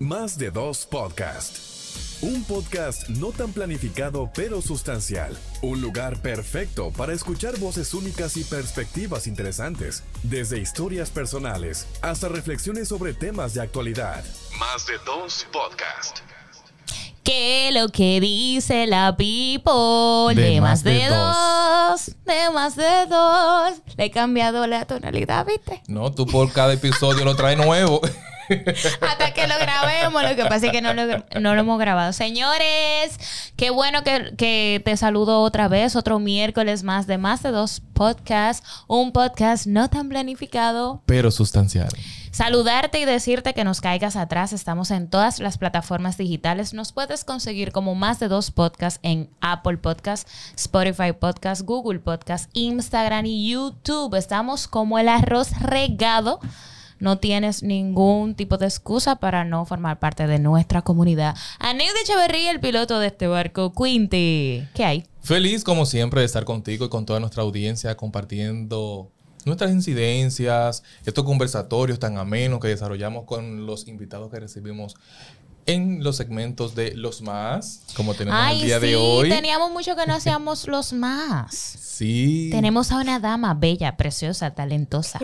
Más de dos podcast. Un podcast no tan planificado pero sustancial. Un lugar perfecto para escuchar voces únicas y perspectivas interesantes. Desde historias personales hasta reflexiones sobre temas de actualidad. Más de dos podcast. ¿Qué lo que dice la people? De, más de, dos. De más de dos. Le he cambiado la tonalidad, ¿viste? No, tú por cada episodio lo traes nuevo. Hasta que lo grabemos. Lo que pasa es que no lo, no lo hemos grabado. Señores, qué bueno que, que, te saludo otra vez. Otro miércoles más de más de dos podcasts. Un podcast no tan planificado. Pero sustancial. Saludarte y decirte que nos caigas atrás. Estamos en todas las plataformas digitales. Nos puedes conseguir como más de dos podcasts en Apple Podcasts, Spotify Podcasts, Google Podcasts, Instagram y YouTube. Estamos como el arroz regado no tienes ningún tipo de excusa para no formar parte de nuestra comunidad. Aneu de Echeverría, el piloto de este barco, Quinty. ¿Qué hay? Feliz como siempre de estar contigo y con toda nuestra audiencia compartiendo nuestras incidencias, estos conversatorios tan amenos que desarrollamos con los invitados que recibimos en los segmentos de los más, como tenemos el día de hoy. Teníamos mucho que no hacíamos los más. Sí. Tenemos a una dama bella, preciosa, talentosa.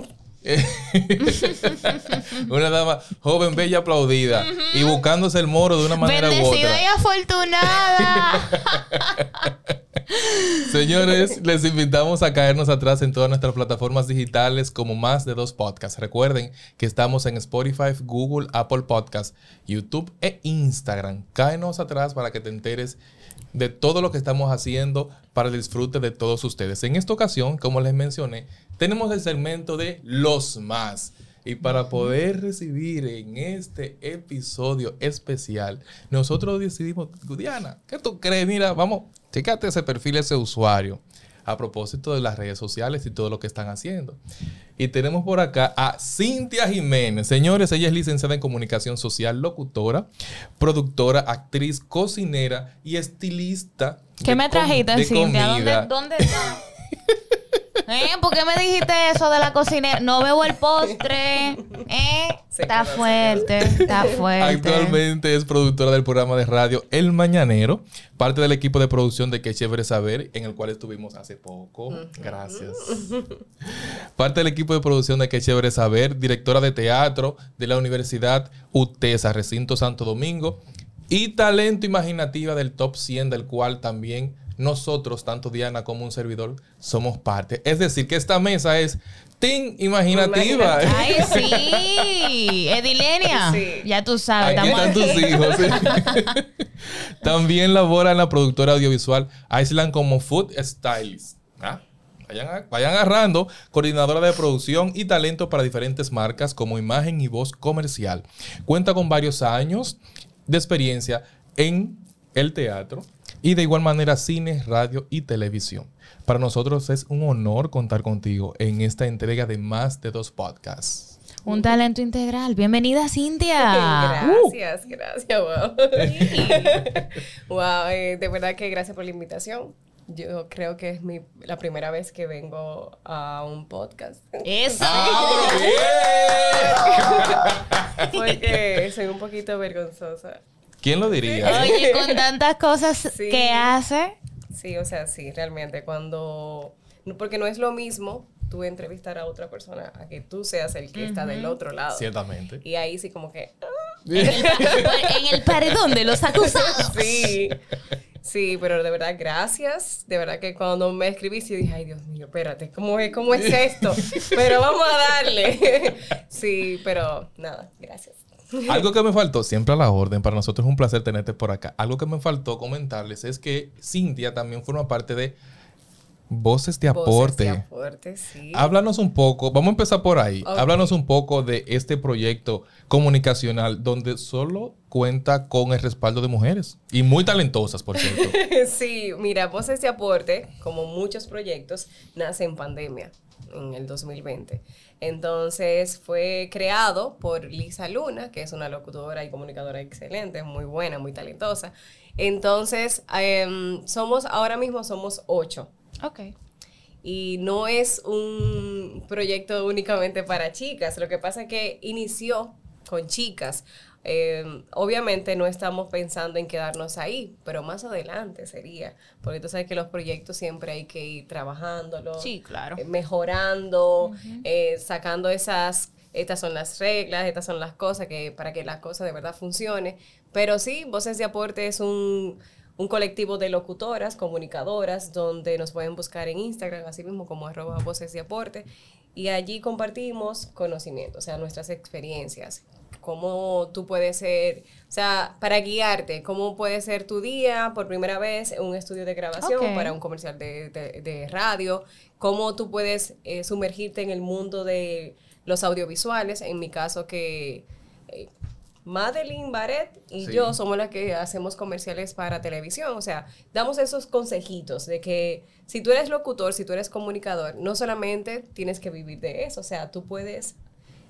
una dama joven, bella, aplaudida y buscándose el moro de una manera u otra. y afortunada. Señores, les invitamos a caernos atrás en todas nuestras plataformas digitales como más de dos podcasts. Recuerden que estamos en Spotify, Google, Apple Podcasts, YouTube e Instagram. Cáenos atrás para que te enteres de todo lo que estamos haciendo para el disfrute de todos ustedes. En esta ocasión, como les mencioné, tenemos el segmento de los más. Y para poder recibir en este episodio especial, nosotros decidimos, Diana, ¿qué tú crees? Mira, vamos, chécate ese perfil, ese usuario, a propósito de las redes sociales y todo lo que están haciendo. Y tenemos por acá a Cintia Jiménez. Señores, ella es licenciada en comunicación social, locutora, productora, actriz, cocinera y estilista. ¿Qué me trajiste, Cintia? ¿Dónde, ¿Dónde está? ¿Eh? ¿Por qué me dijiste eso de la cocinera? No veo el postre. ¿Eh? Está fuerte, está fuerte. Actualmente es productora del programa de radio El Mañanero, parte del equipo de producción de Qué Chévere Saber, en el cual estuvimos hace poco. Gracias. Parte del equipo de producción de Qué Chévere Saber, directora de teatro de la Universidad UTESA, Recinto Santo Domingo, y talento imaginativa del top 100, del cual también nosotros, tanto Diana como un servidor, somos parte. Es decir, que esta mesa es Team Imaginativa. Ay, sí. Edilenia. Ya tú sabes. Aquí están tus hijos. También labora en la productora audiovisual Island como Food Stylist. ¿Ah? Vayan, vayan, agarrando, coordinadora de producción y talento para diferentes marcas como imagen y voz comercial. Cuenta con varios años de experiencia en el teatro, y de igual manera cine, radio y televisión. Para nosotros es un honor contar contigo en esta entrega de más de dos podcasts. Un talento integral. Bienvenida, Cintia. Gracias, gracias. Wow. wow, eh, de verdad que gracias por la invitación. Yo creo que es mi, la primera vez que vengo a un podcast. ¡Eso! ¡Ah, Porque soy un poquito vergonzosa. ¿Quién lo diría? Oye, con tantas cosas que hace. Sí, o sea, sí, realmente cuando... Porque no es lo mismo tú entrevistar a otra persona a que tú seas el que está del otro lado. Ciertamente. Y ahí sí como que... Ah. en, el, paredón de los acusados. Sí. Sí, pero de verdad, gracias. De verdad que cuando me escribiste, dije, ay, Dios mío, espérate, ¿cómo es, cómo es esto? pero vamos a darle. sí, pero nada, gracias. Algo que me faltó, siempre a la orden, para nosotros es un placer tenerte por acá. Algo que me faltó comentarles es que Cintia también forma parte de Voces de Aporte. Voces de Aporte, sí. Háblanos un poco, vamos a empezar por ahí. Háblanos un poco de este proyecto comunicacional donde solo cuenta con el respaldo de mujeres y muy talentosas, por cierto. sí, mira, Voces de Aporte, como muchos proyectos, nace en pandemia en el 2020. Entonces fue creado por Lisa Luna, que es una locutora y comunicadora excelente, muy buena, muy talentosa. Entonces, em, somos, ahora mismo somos ocho. Ok. Y no es un proyecto únicamente para chicas. Lo que pasa es que inició con chicas. Eh, obviamente no estamos pensando en quedarnos ahí, pero más adelante sería, porque tú sabes que los proyectos siempre hay que ir trabajándolos, Sí, claro. eh, mejorando, eh, sacando esas, estas son las reglas, estas son las cosas que para que las cosas de verdad funcionen. Pero sí, Voces de Aporte es un, un colectivo de locutoras, comunicadoras, donde nos pueden buscar en Instagram, así mismo como arroba Voces de Aporte, y allí compartimos conocimiento, o sea, nuestras experiencias, cómo tú puedes ser, o sea, para guiarte, cómo puede ser tu día por primera vez en un estudio de grabación para un comercial de, de- de radio, cómo tú puedes eh, sumergirte en el mundo de los audiovisuales, en mi caso que Madeline Barrett y Sí. yo somos las que hacemos comerciales para televisión, o sea, damos esos consejitos de que si tú eres locutor, si tú eres comunicador, no solamente tienes que vivir de eso, o sea, tú puedes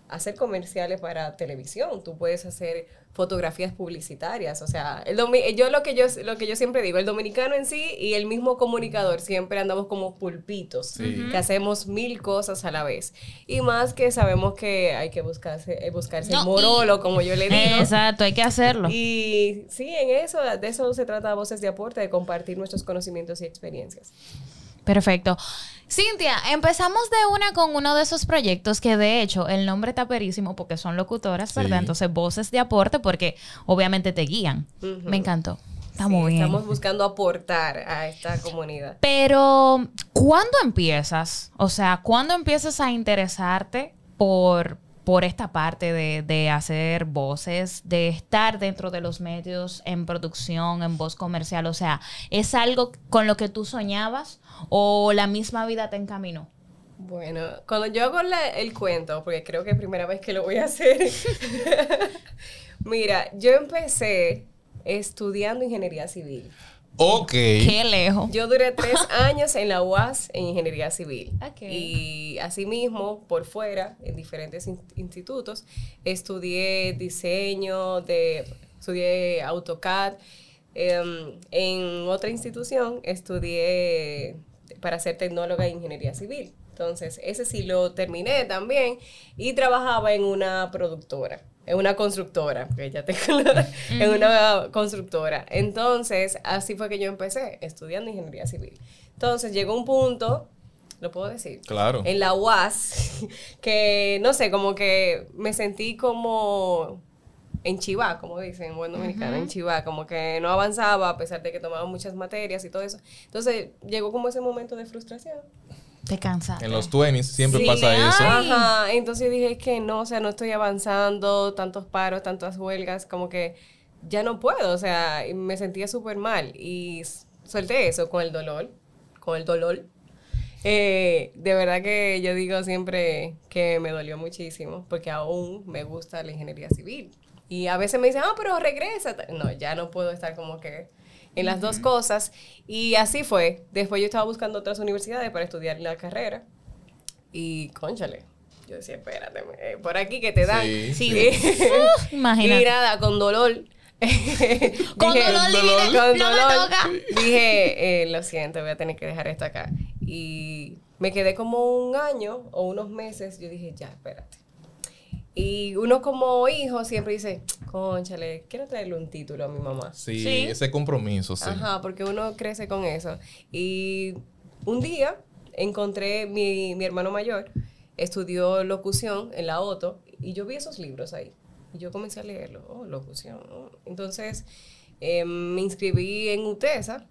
hacer comerciales para televisión, tú puedes hacer fotografías publicitarias, o sea, el domi- yo lo que yo lo que yo siempre digo, el dominicano en sí y el mismo comunicador siempre andamos como pulpitos, Sí. que hacemos mil cosas a la vez. Y más que sabemos que hay que buscarse eh, buscarse No, el y- morolo, como yo le digo. Exacto, hay que hacerlo. Y sí, en eso, de eso se trata Voces de Aporte, de compartir nuestros conocimientos y experiencias. Perfecto. Cintia, empezamos de una con uno de esos proyectos que de hecho el nombre está perísimo porque son locutoras, ¿verdad? Sí. Entonces voces de aporte porque obviamente te guían. Me encantó. Está Sí, muy bien. Estamos buscando aportar a esta comunidad. Pero, ¿cuándo empiezas? O sea, ¿cuándo empiezas a interesarte por, por esta parte de, de hacer voces, de estar dentro de los medios en producción, en voz comercial? O sea, ¿es algo con lo que tú soñabas o la misma vida te encaminó? Bueno, cuando yo hago la- el cuento, porque creo que es primera vez que lo voy a hacer. Mira, yo empecé estudiando ingeniería civil. Ok. Qué lejos. Yo duré tres años en la UAS en ingeniería civil. Ok. Y asimismo, por fuera, en diferentes in- institutos, estudié diseño, de, estudié AutoCAD. Em, en otra institución estudié para ser tecnóloga en ingeniería civil. Entonces, ese sí lo terminé también y trabajaba en una productora, en una constructora, porque ya tengo la- en una constructora. Entonces, así fue que yo empecé, estudiando ingeniería civil. Entonces, llegó un punto, lo puedo decir, Claro. en la UAS, que no sé, como que me sentí como en chivá, como dicen en buen dominicano, en chivá, como que no avanzaba a pesar de que tomaba muchas materias y todo eso. Entonces llegó como ese momento de frustración. Te cansaste. En los 20 siempre Sí, pasa eso. Ajá, entonces dije que no, o sea, no estoy avanzando, tantos paros, tantas huelgas, como que ya no puedo, o sea, me sentía súper mal y solté eso con el dolor, con el dolor. Eh, de verdad que yo digo siempre que me dolió muchísimo porque aún me gusta la ingeniería civil. Y a veces me dicen, ah, pero regresa. No, ya no puedo estar como que en las dos cosas. Y así fue. Después yo estaba buscando otras universidades para estudiar la carrera. Y, conchale, yo decía, espérate, eh, por aquí que te dan. Sí, Sí. Uf, imagínate. Y nada, con dolor. Con Dije- dolor, dolor. con no me dolor, toca. Dije, eh, lo siento, voy a tener que dejar esto acá. Y me quedé como un año o unos meses. Yo dije, ya, espérate. Y uno como hijo siempre dice, conchale, quiero traerle un título a mi mamá. Sí, Sí. ese compromiso, sí. Ajá, porque uno crece con eso. Y un día encontré mi, mi hermano mayor, estudió locución en la OTO, y yo vi esos libros ahí. Y yo comencé a leerlo. Oh, locución. oh. Entonces, eh, me inscribí en UTESA,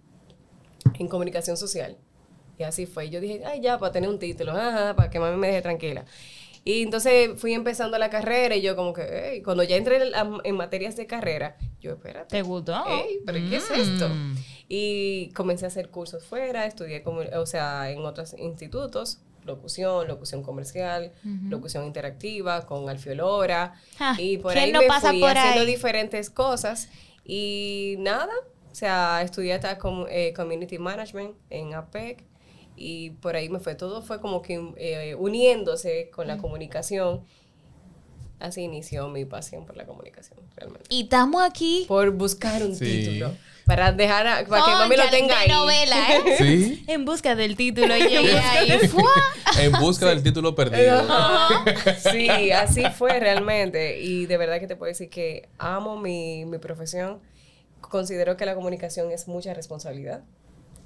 en comunicación social. Y así fue. Yo dije, ay, ya, para tener un título, ajá, para que mami me deje tranquila. Y entonces fui empezando la carrera y yo como que, cuando ya entré en, la- en materias de carrera, yo, espérate. ¿Te gustó? ¿pero qué es esto? Mm. Y comencé a hacer cursos fuera, estudié, como, o sea, en otros institutos, locución, locución comercial, locución interactiva, con Alfiolora. Ja, y por ¿quién ahí no me pasa fui por haciendo ahí? diferentes cosas. Y nada, o sea, estudié hasta com- eh, Community Management en APEC. Y por ahí me fue, todo fue como que eh, uniéndose con la comunicación así inició mi pasión por la comunicación, realmente. Y estamos aquí. Por buscar un Sí. título. Para dejar, a- para que mami lo tenga ahí. novela, ¿eh? Sí. En busca del título. Y llegué ahí. En busca del título perdido. Sí, así fue realmente. Y de verdad que te puedo decir que amo mi, mi profesión. Considero que la comunicación es mucha responsabilidad.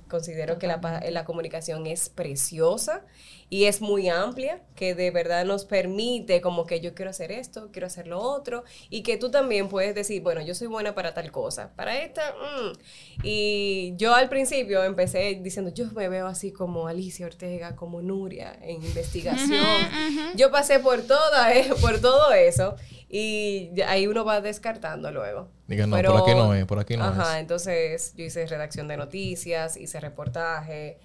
Considero que la, la comunicación es preciosa y es muy amplia, que de verdad nos permite como que yo quiero hacer esto, quiero hacer lo otro, y que tú también puedes decir, bueno, yo soy buena para tal cosa, para esta, mm. y yo al principio empecé diciendo, yo me veo así como Alicia Ortega, como Nuria en investigación. Yo pasé por toda, eh, por todo eso, y ahí uno va descartando luego. Diga, no, por aquí no es, por aquí no Ajá, es. entonces yo hice redacción de noticias, hice reportaje,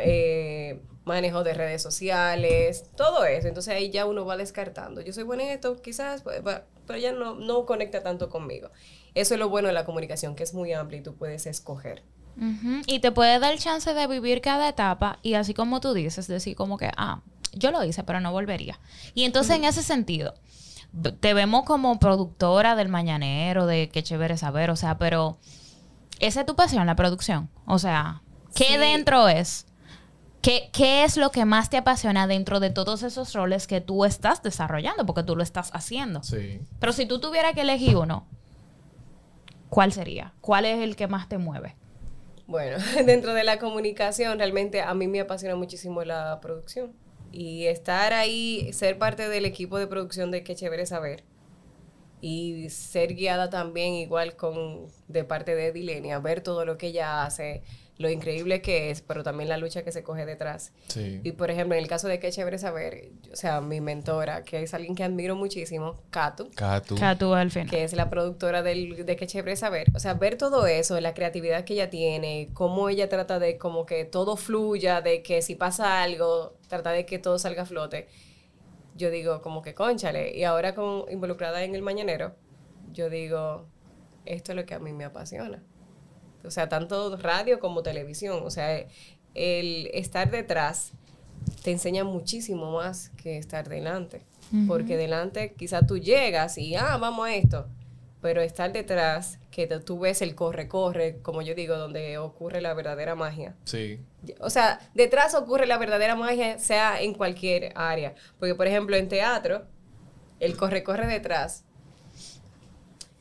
eh, manejo de redes sociales, todo eso. Entonces ahí ya uno va descartando. Yo soy buena en esto, quizás, pues, pero ya no, no conecta tanto conmigo. Eso es lo bueno de la comunicación, que es muy amplia y tú puedes escoger. Y te puede dar chance de vivir cada etapa y así como tú dices, decir como que, ah, yo lo hice, pero no volvería. Y entonces en ese sentido, te vemos como productora del Mañanero, de qué chévere saber, o sea, pero esa es tu pasión, la producción. O sea, ¿qué Sí. dentro es? ¿Qué, ¿Qué es lo que más te apasiona dentro de todos esos roles que tú estás desarrollando? Porque tú lo estás haciendo. Sí. Pero si tú tuvieras que elegir uno, ¿cuál sería? ¿Cuál es el que más te mueve? Bueno, dentro de la comunicación, realmente a mí me apasiona muchísimo la producción. Y estar ahí, ser parte del equipo de producción de Qué Chévere Saber. Y ser guiada también igual con de parte de Dilenia, ver todo lo que ella hace, lo increíble que es, pero también la lucha que se coge detrás. Sí. Y por ejemplo, en el caso de Qué Chévere Saber, o sea, mi mentora, que es alguien que admiro muchísimo, Katu, Catu. Que tú al final. que es la productora del, de Qué Chévere Saber. O sea, ver todo eso, la creatividad que ella tiene, cómo ella trata de como que todo fluya, de que si pasa algo, trata de que todo salga a flote. Yo digo, como que conchale. Y ahora con, involucrada en el mañanero, yo digo, esto es lo que a mí me apasiona. O sea, tanto radio como televisión. O sea, el estar detrás te enseña muchísimo más que estar delante. Porque delante quizá tú llegas y, ah, vamos a esto. Pero estar detrás, que tú ves el corre-corre, como yo digo, donde ocurre la verdadera magia. Sí. O sea, detrás ocurre la verdadera magia, sea en cualquier área. Porque, por ejemplo, en teatro, el corre-corre detrás,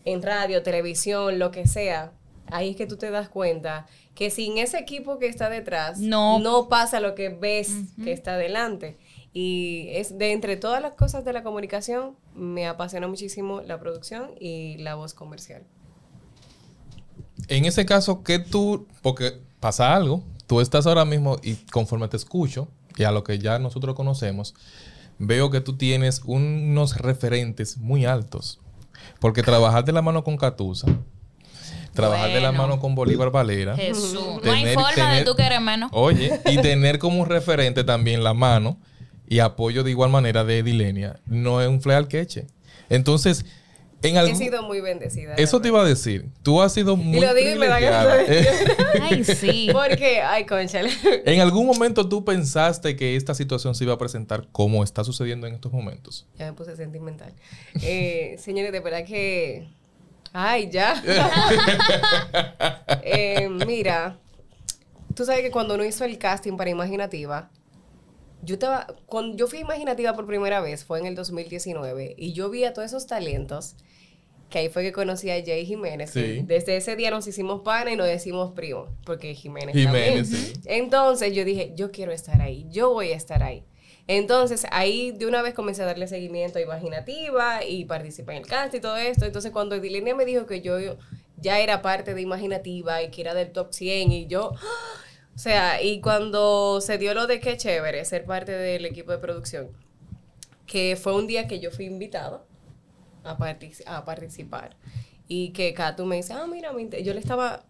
en radio, televisión, lo que sea, ahí es que tú te das cuenta que sin ese equipo que está detrás, No. no pasa lo que ves que está adelante. Y es de entre todas las cosas de la comunicación, me apasiona muchísimo la producción y la voz comercial. En ese caso, que tú, porque pasa algo, tú estás ahora mismo y conforme te escucho, y a lo que ya nosotros conocemos, veo que tú tienes unos referentes muy altos. Porque trabajar de la mano con Catusa, trabajar de la mano con Bolívar Valera, Jesús. no hay Tener- forma de tú querer menos. oye, y tener como referente también la mano y apoyo de igual manera de Edilenia, no es un fleal queche. Entonces, en He algún... sido muy bendecida. Eso te iba a decir. Tú has sido muy lo digo y me da ganas de- Ay, sí. Porque, ay, conchale. ¿En algún momento tú pensaste que esta situación se iba a presentar como está sucediendo en estos momentos? Ya me puse sentimental. Eh, señores, de verdad que. Ay, ya. Eh, mira, tú sabes que cuando uno hizo el casting para Imaginativa, yo estaba. Cuando yo fui a Imaginativa por primera vez, fue en el 2019, y yo vi a todos esos talentos. Que ahí fue que conocí a Jay Jiménez. Sí. Desde ese día nos hicimos pana y nos decimos primo, porque Jiménez, Jiménez, también. sí. Entonces yo dije, yo quiero estar ahí, yo voy a estar ahí. Entonces ahí de una vez comencé a darle seguimiento a Imaginativa y participé en el cast y todo esto. Entonces cuando Edilenia me dijo que yo ya era parte de Imaginativa y que era del top 100 y yo... ¡ah! O sea, y cuando se dio lo de qué chévere ser parte del equipo de producción, que fue un día que yo fui invitado a, a participar. Y que Katu me dice, ah, mira, me inter-". yo le estaba...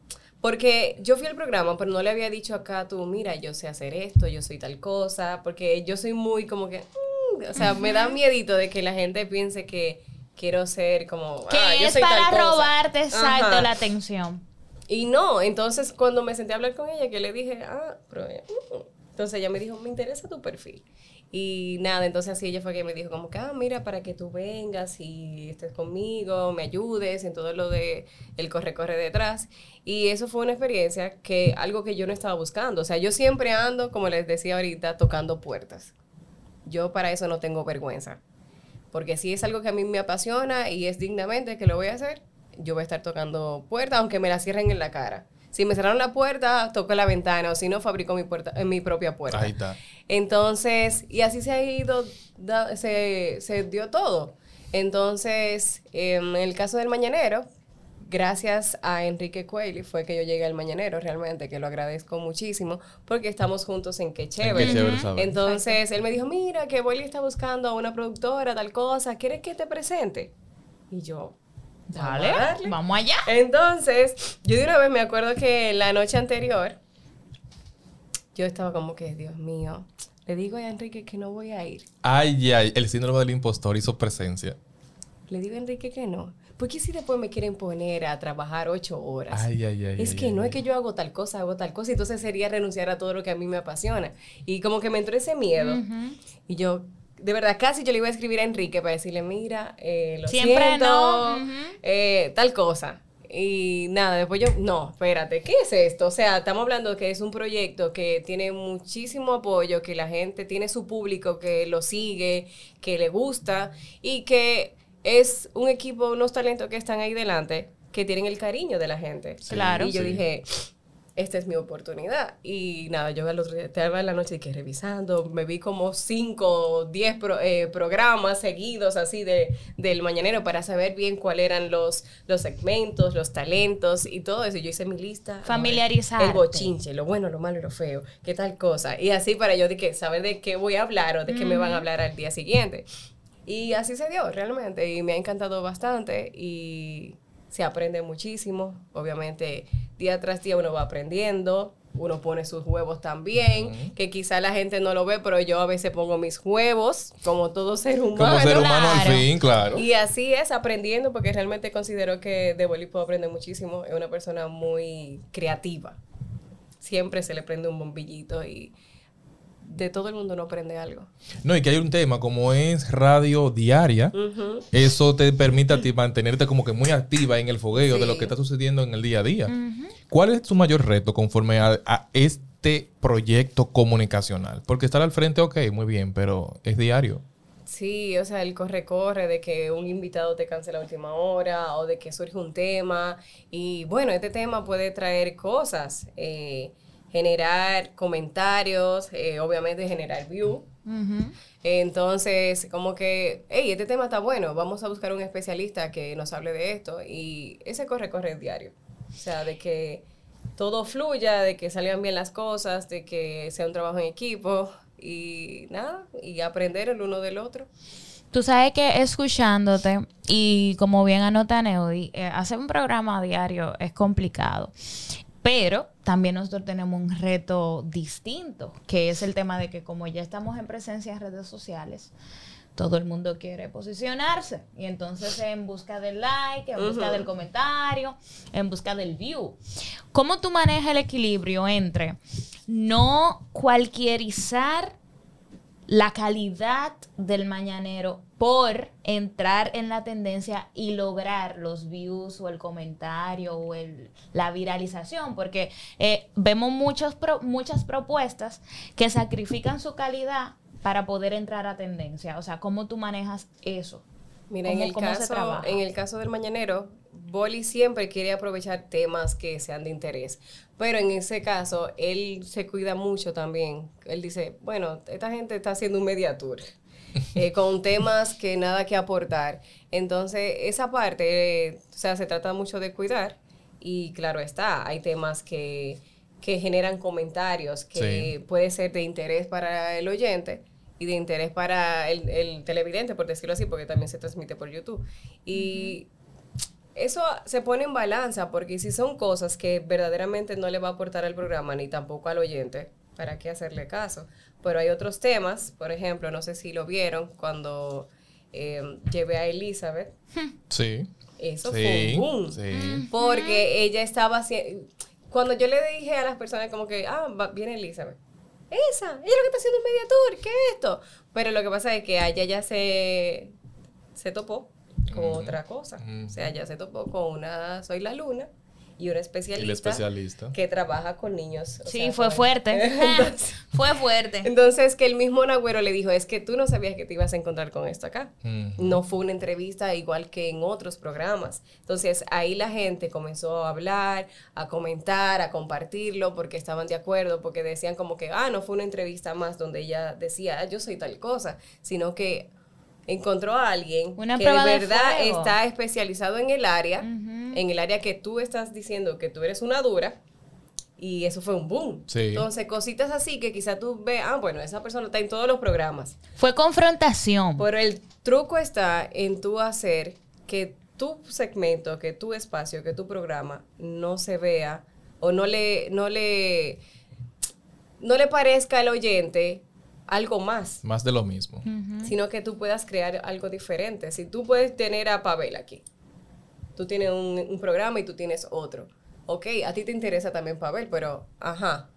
Porque yo fui al programa, pero no le había dicho a Katu, mira, yo sé hacer esto, yo soy tal cosa, porque yo soy muy como que... mm, o sea, me da miedito de que la gente piense que quiero ser como... Que "Ah, yo es tal para cosa". robarte exacto Ajá. la atención. Y no, entonces cuando me senté a hablar con ella, que le dije, ah, pero... eh, mm". Entonces ella me dijo, me interesa tu perfil. Y nada, entonces así ella fue que me dijo como que, ah, mira, para que tú vengas y estés conmigo, me ayudes en todo lo de el corre-corre detrás. Y eso fue una experiencia que, algo que yo no estaba buscando. O sea, yo siempre ando, como les decía ahorita, tocando puertas. Yo para eso no tengo vergüenza. Porque si es algo que a mí me apasiona y es dignamente que lo voy a hacer, yo voy a estar tocando puertas, aunque me la cierren en la cara. Si me cerraron la puerta, toco la ventana, o si no, fabrico mi, puerta, en mi propia puerta. Ahí está. Entonces, y así se ha ido, da- se, se dio todo. Entonces, em, en el caso del Mañanero, gracias a Enrique Cueli fue que yo llegué al Mañanero, realmente, que lo agradezco muchísimo, porque estamos juntos en Qué Chévere. Qué chévere. Entonces, él me dijo, mira, que Boyle está buscando a una productora, tal cosa, ¿quieres que te presente? Y yo, Dale, "Vamos a darle". vamos allá. Entonces, yo de una vez me acuerdo que la noche anterior, yo estaba como que, Dios mío, le digo a Enrique que no voy a ir. Ay, ay, el síndrome del impostor hizo presencia. Le digo a Enrique que no. Porque si después me quieren poner a trabajar ocho horas? Ay, ay, ay. es ay, que ay, no ay. es que yo hago tal cosa, hago tal cosa, entonces sería renunciar a todo lo que a mí me apasiona. Y como que me entró ese miedo. Y yo, de verdad, casi yo le iba a escribir a Enrique para decirle, mira, eh, lo Siempre siento, no, eh, tal cosa. Y nada, después yo, no, espérate, ¿qué es esto? O sea, estamos hablando de que es un proyecto que tiene muchísimo apoyo, que la gente tiene su público que lo sigue, que le gusta y que es un equipo, unos talentos que están ahí delante, que tienen el cariño de la gente. Sí, Claro. Y yo sí. dije, esta es mi oportunidad. Y nada, yo al otro día, en la noche y que revisando, me vi como cinco o diez pro- eh, programas seguidos así de, del Mañanero para saber bien cuáles eran los, los segmentos, los talentos y todo eso. Yo hice mi lista. Familiarizarte. El bochinche, lo bueno, lo malo y lo feo, qué tal cosa. Y así para yo de que saber de qué voy a hablar o de qué me van a hablar al día siguiente. Y así se dio realmente y me ha encantado bastante y se aprende muchísimo. Obviamente día tras día uno va aprendiendo, uno pone sus huevos también, que quizá la gente no lo ve, pero yo a veces pongo mis huevos como todo ser humano. Como ser humano al Claro. fin, claro. Y así es, aprendiendo, porque realmente considero que de Bolí puedo aprender muchísimo. Es una persona muy creativa. Siempre se le prende un bombillito y de todo el mundo no aprende algo. No, y que hay un tema, como es radio diaria, eso te permite a ti mantenerte como que muy activa en el fogueo de lo que está sucediendo en el día a día. ¿Cuál es tu mayor reto conforme a, a este proyecto comunicacional? Porque estar al frente, ok, muy bien, pero es diario. Sí, o sea, el corre-corre de que un invitado te cancela a última hora o de que surge un tema. Y bueno, este tema puede traer cosas, eh, generar comentarios, eh, obviamente generar view. Entonces, como que, hey, este tema está bueno, vamos a buscar un especialista que nos hable de esto. Y ese corre-corre diario. O sea, de que todo fluya, de que salgan bien las cosas, de que sea un trabajo en equipo y nada, y aprender el uno del otro. Tú sabes que escuchándote y como bien anota Neudi, eh, hacer un programa diario es complicado. Pero también nosotros tenemos un reto distinto, que es el tema de que como ya estamos en presencia en redes sociales, todo el mundo quiere posicionarse. Y entonces en busca del like, en busca del comentario, en busca del view. ¿Cómo tú manejas el equilibrio entre no cualquierizar la calidad del mañanero por entrar en la tendencia y lograr los views o el comentario o el- la viralización, porque eh, vemos muchos pro- muchas propuestas que sacrifican su calidad para poder entrar a tendencia. O sea, ¿cómo tú manejas eso? Mira, en ¿Cómo- el, caso, en el caso del mañanero, Boli siempre quiere aprovechar temas que sean de interés. Pero en ese caso, él se cuida mucho también. Él dice, bueno, esta gente está haciendo un media tour. eh, con temas que nada que aportar. Entonces, esa parte, eh, o sea, se trata mucho de cuidar. Y claro está, hay temas que, que generan comentarios, que Sí. puede ser de interés para el oyente y de interés para el, el televidente, por decirlo así, porque también se transmite por YouTube. Y eso se pone en balanza, porque si son cosas que verdaderamente no le va a aportar al programa ni tampoco al oyente, ¿para qué hacerle caso? Pero hay otros temas, por ejemplo, no sé si lo vieron cuando eh, llevé a Elizabeth, Sí. eso sí. fue un boom. Sí. Porque ella estaba haciendo. Cuando yo le dije a las personas, como que, ah, va- viene Elizabeth. esa, ella es lo que está haciendo un media tour, ¿qué es esto? Pero lo que pasa es que allá ya se, se topó con otra cosa. O sea, ya se topó con una Soy la Luna y una especialista, especialista. que trabaja con niños. o Sí, sea, fue fuerte. Entonces- fue fuerte. Entonces, que el mismo Nagüero le dijo, es que tú no sabías que te ibas a encontrar con esto acá. No fue una entrevista igual que en otros programas. Entonces, ahí la gente comenzó a hablar, a comentar, a compartirlo, porque estaban de acuerdo, porque decían como que, ah, no fue una entrevista más donde ella decía, ah, yo soy tal cosa, sino que encontró a alguien Una que de verdad está especializado en el área, en el área que tú estás diciendo que tú eres una dura. Y eso fue un boom. Sí. Entonces, cositas así que quizá tú ves, ah, bueno, esa persona está en todos los programas. Fue confrontación. Pero el truco está en tú hacer que tu segmento, que tu espacio, que tu programa no se vea o no le, no le, no le parezca al oyente algo más, Más de lo mismo. sino que tú puedas crear algo diferente. Si tú puedes tener a Pavel aquí, tú tienes un, un programa y tú tienes otro. Ok, a ti te interesa también Pavel, pero, ajá,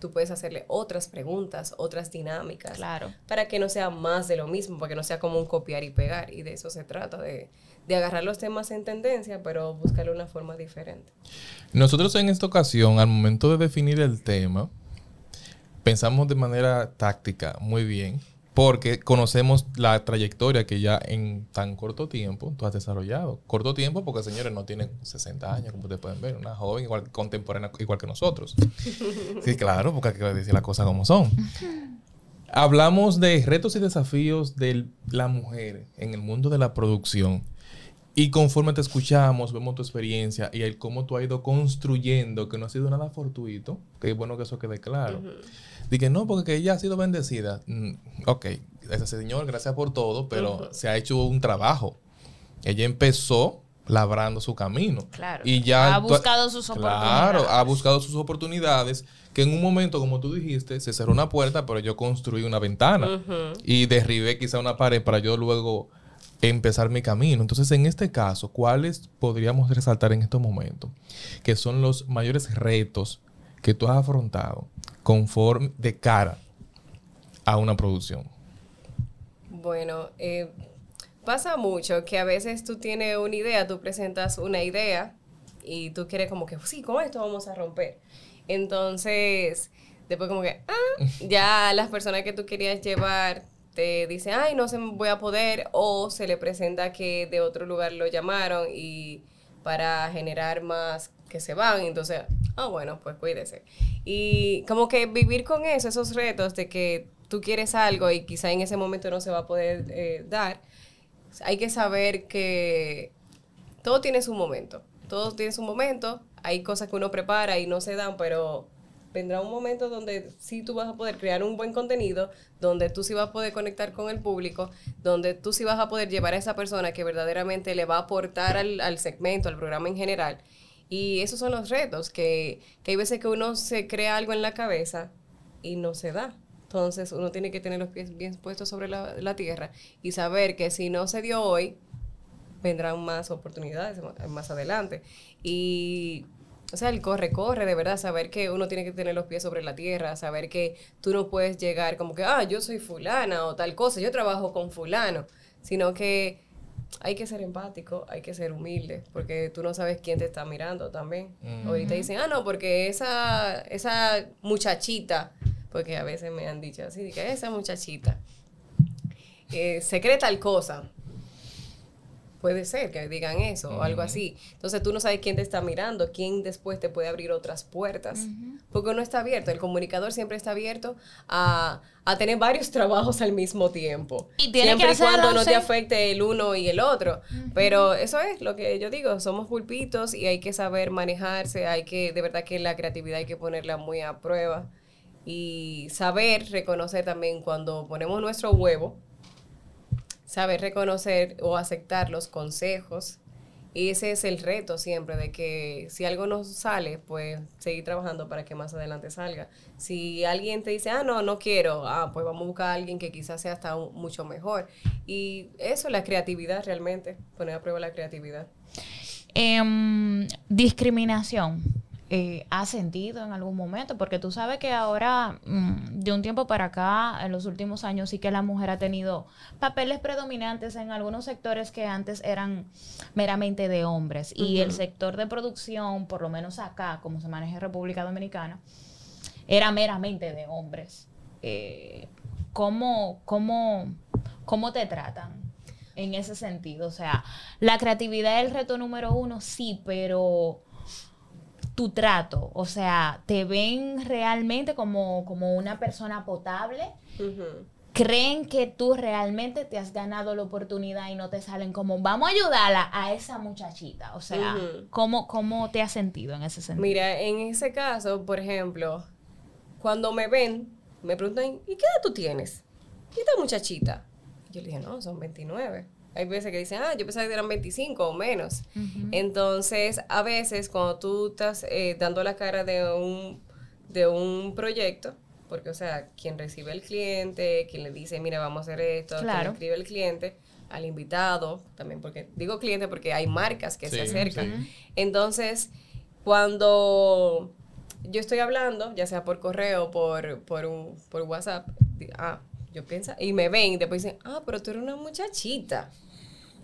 tú puedes hacerle otras preguntas, otras dinámicas Claro. para que no sea más de lo mismo, para que no sea como un copiar y pegar. Y de eso se trata, de, de agarrar los temas en tendencia, pero buscarle una forma diferente. Nosotros en esta ocasión, al momento de definir el tema, pensamos de manera táctica muy bien, porque conocemos la trayectoria que ya en tan corto tiempo tú has desarrollado. Corto tiempo porque, señores, no tienen 60 años, como ustedes pueden ver, una joven igual, contemporánea igual que nosotros. Sí, claro, porque hay que decir las cosas como son. Hablamos de retos y desafíos de la mujer en el mundo de la producción. Y conforme te escuchamos, vemos tu experiencia y el cómo tú has ido construyendo, que no ha sido nada fortuito, que es bueno que eso quede claro. Dije, no, porque que ella ha sido bendecida. Mm, ok, ese señor, gracias por todo, pero se ha hecho un trabajo. Ella empezó labrando su camino. Claro. Y ya Ha buscado sus Claro, oportunidades. ha buscado sus oportunidades, que en un momento, como tú dijiste, se cerró una puerta, pero yo construí una ventana y derribé quizá una pared para yo luego empezar mi camino. Entonces, en este caso, ¿cuáles podríamos resaltar en estos momentos? Que son los mayores retos que tú has afrontado conforme de cara a una producción. Bueno, eh, pasa mucho que a veces tú tienes una idea, tú presentas una idea y tú quieres como que, sí, con esto vamos a romper. Entonces, después como que, ah, ya las personas que tú querías llevar te dicen, ay, no se voy a poder, o se le presenta que de otro lugar lo llamaron y para generar más que se van, entonces, ah, bueno, pues cuídese. Y como que vivir con eso, esos retos de que tú quieres algo y quizá en ese momento no se va a poder eh, dar, hay que saber que todo tiene su momento. Todo tiene su momento. Hay cosas que uno prepara y no se dan, pero vendrá un momento donde sí tú vas a poder crear un buen contenido, donde tú sí vas a poder conectar con el público, donde tú sí vas a poder llevar a esa persona que verdaderamente le va a aportar al, al segmento, al programa en general. Y esos son los retos, que, que hay veces que uno se crea algo en la cabeza y no se da. Entonces uno tiene que tener los pies bien puestos sobre la, la tierra y saber que si no se dio hoy, vendrán más oportunidades más adelante. Y, o sea, el corre, corre, de verdad, saber que uno tiene que tener los pies sobre la tierra, saber que tú no puedes llegar como que, ah, yo soy fulana o tal cosa, yo trabajo con fulano, sino que hay que ser empático, hay que ser humilde, porque tú no sabes quién te está mirando también. Ahorita dicen, ah, no, porque esa, esa muchachita, porque a veces me han dicho así, que esa muchachita eh, se cree tal cosa. Puede ser que digan eso o algo así. Entonces tú no sabes quién te está mirando, quién después te puede abrir otras puertas. Porque uno está abierto, el comunicador siempre está abierto a, a tener varios trabajos al mismo tiempo. Y tiene siempre que y cuando no te afecte el uno y el otro. Pero eso es lo que yo digo, somos pulpitos y hay que saber manejarse, hay que, de verdad que la creatividad hay que ponerla muy a prueba. Y saber reconocer también cuando ponemos nuestro huevo, saber reconocer o aceptar los consejos. Y ese es el reto siempre, de que si algo no sale, pues seguir trabajando para que más adelante salga. Si alguien te dice, ah, no, no quiero, ah, pues vamos a buscar a alguien que quizás sea hasta mucho mejor. Y eso, la creatividad realmente, poner a prueba la creatividad. Em, discriminación eh, has sentido en algún momento? Porque tú sabes que ahora, mm, de un tiempo para acá, en los últimos años, sí que la mujer ha tenido papeles predominantes en algunos sectores que antes eran meramente de hombres. Y el sector de producción, por lo menos acá, como se maneja en República Dominicana, era meramente de hombres. Eh, ¿cómo, cómo, ¿Cómo te tratan? en ese sentido. O sea, la creatividad es el reto número uno, sí, pero tu trato, o sea, te ven realmente como, como una persona potable. Creen que tú realmente te has ganado la oportunidad y no te salen como, vamos a ayudarla a esa muchachita. O sea, ¿cómo, ¿cómo te has sentido en ese sentido? Mira, en ese caso, por ejemplo, cuando me ven, me preguntan, ¿y qué edad tú tienes? ¿Y esta muchachita? Yo le dije, no, son 29. Hay veces que dicen, ah, yo pensaba que eran 25 o menos. Entonces, a veces cuando tú estás eh, dando la cara de un, de un proyecto, porque, o sea, quien recibe el cliente, quien le dice, mira, vamos a hacer esto, quien escribe el cliente, al invitado, también porque, digo cliente porque hay marcas que se acercan. Entonces, cuando yo estoy hablando, ya sea por correo, por, por, un, por WhatsApp, ah, yo pienso, y me ven y después dicen, ah, pero tú eres una muchachita.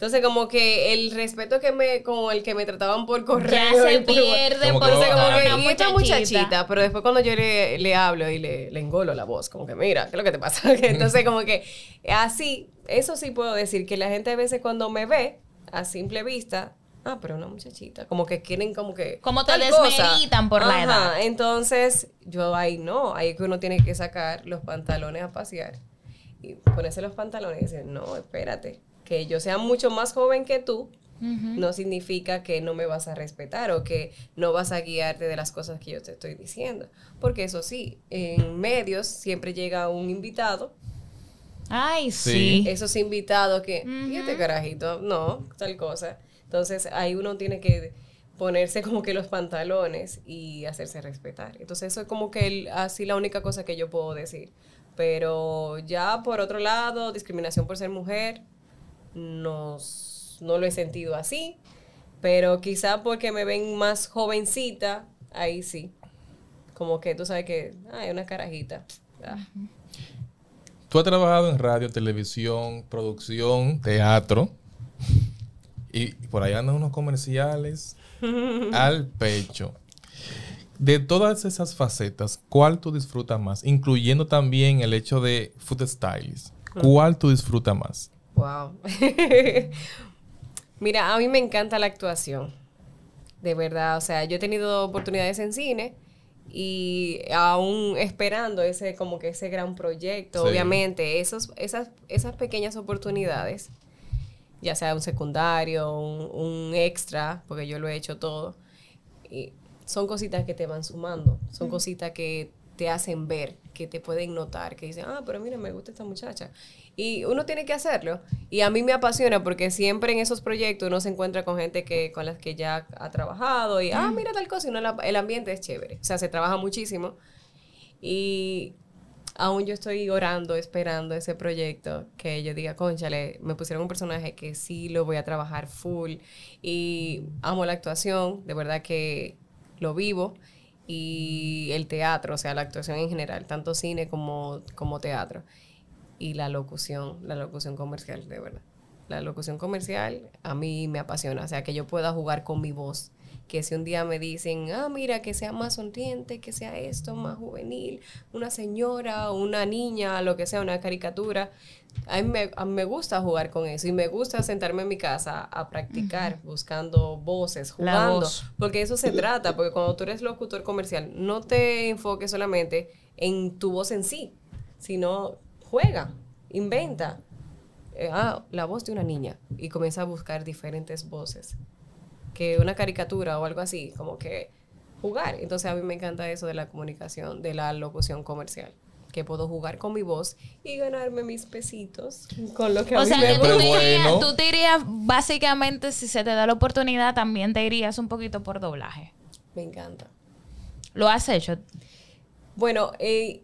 Entonces, como que el respeto que me, como el que me trataban por correo. Ya se pierde por ser como que, y esta muchachita. Pero después cuando yo le, le hablo y le, le, engolo la voz, como que, mira, ¿qué es lo que te pasa? Entonces, como que así, eso sí puedo decir, que la gente a veces cuando me ve a simple vista, ah, pero una muchachita, como que quieren como que... Como te desmeritan por la edad. Entonces, yo ahí no, ahí que uno tiene que sacar los pantalones a pasear y ponerse los pantalones y decir, no, espérate que yo sea mucho más joven que tú, no significa que no me vas a respetar o que no vas a guiarte de las cosas que yo te estoy diciendo. Porque eso sí, en medios siempre llega un invitado. Ay, sí. Esos invitados que, y este carajito, no, tal cosa. Entonces ahí uno tiene que ponerse como que los pantalones y hacerse respetar. Entonces eso es como que así la única cosa que yo puedo decir. Pero ya por otro lado, discriminación por ser mujer, nos, no lo he sentido así, pero quizá porque me ven más jovencita, ahí sí. Como que tú sabes que, hay una carajita. Ah. Tú has trabajado en radio, televisión, producción, teatro. Y por ahí andan unos comerciales al pecho. De todas esas facetas, ¿cuál tú disfrutas más? Incluyendo también el hecho de food stylist. ¿Cuál tú disfrutas más? Wow. Mira, a mí me encanta la actuación. De verdad, o sea, yo he tenido oportunidades en cine y aún esperando ese como que ese gran proyecto, obviamente, esos, esas, esas pequeñas oportunidades, ya sea un secundario, un, extra, porque yo lo he hecho todo, y son cositas que te van sumando, son cositas que te hacen ver, que te pueden notar, que dicen, ah, pero mira, me gusta esta muchacha. Y uno tiene que hacerlo. Y a mí me apasiona porque siempre en esos proyectos uno se encuentra con gente que con las que ya ha trabajado y, ah, mira tal cosa, y el ambiente es chévere. O sea, se trabaja muchísimo. Y aún yo estoy orando, esperando ese proyecto que yo diga, conchale, me pusieron un personaje que sí lo voy a trabajar full y amo la actuación, de verdad que lo vivo y el teatro, o sea, la actuación en general, tanto cine como, como teatro y la locución, la locución comercial, de verdad. La locución comercial a mí me apasiona, o sea, que yo pueda jugar con mi voz. Que si un día me dicen, ah, mira, que sea más sonriente, que sea esto, más juvenil, una señora, una niña, lo que sea, una caricatura, a mí me, gusta jugar con eso y me gusta sentarme en mi casa a practicar, buscando voces, jugando, porque eso se trata, porque cuando tú eres locutor comercial, no te enfoques solamente en tu voz en sí, sino juega, inventa. Eh, ah, la voz de una niña y comienza a buscar diferentes voces. Que una caricatura o algo así, como que jugar. Entonces a mí me encanta eso de la comunicación, de la locución comercial. Que puedo jugar con mi voz y ganarme mis pesitos con lo que a o mí sea, me que tú, dirías, tú te irías, básicamente, si se te da la oportunidad, también te irías un poquito por doblaje. Me encanta. ¿Lo has hecho? Bueno, eh,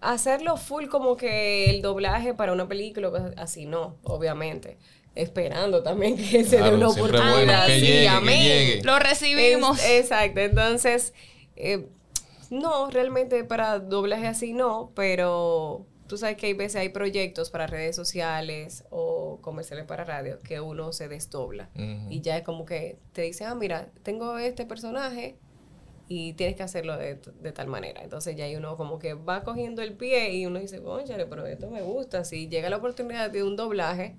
hacerlo full como que el doblaje para una película, así no, obviamente. esperando también que se Claro, dé una oportunidad. bueno que Sí, llegue, que amén. llegue. Lo recibimos. Es- exacto, entonces, eh, no, realmente para doblaje así no, pero tú sabes que hay veces hay proyectos para redes sociales o comerciales para radio que uno se desdobla y ya es como que te dice, ah, mira, tengo este personaje y tienes que hacerlo de, de tal manera. Entonces ya hay uno como que va cogiendo el pie y uno dice, conchale, pero esto me gusta. Si llega la oportunidad de un doblaje,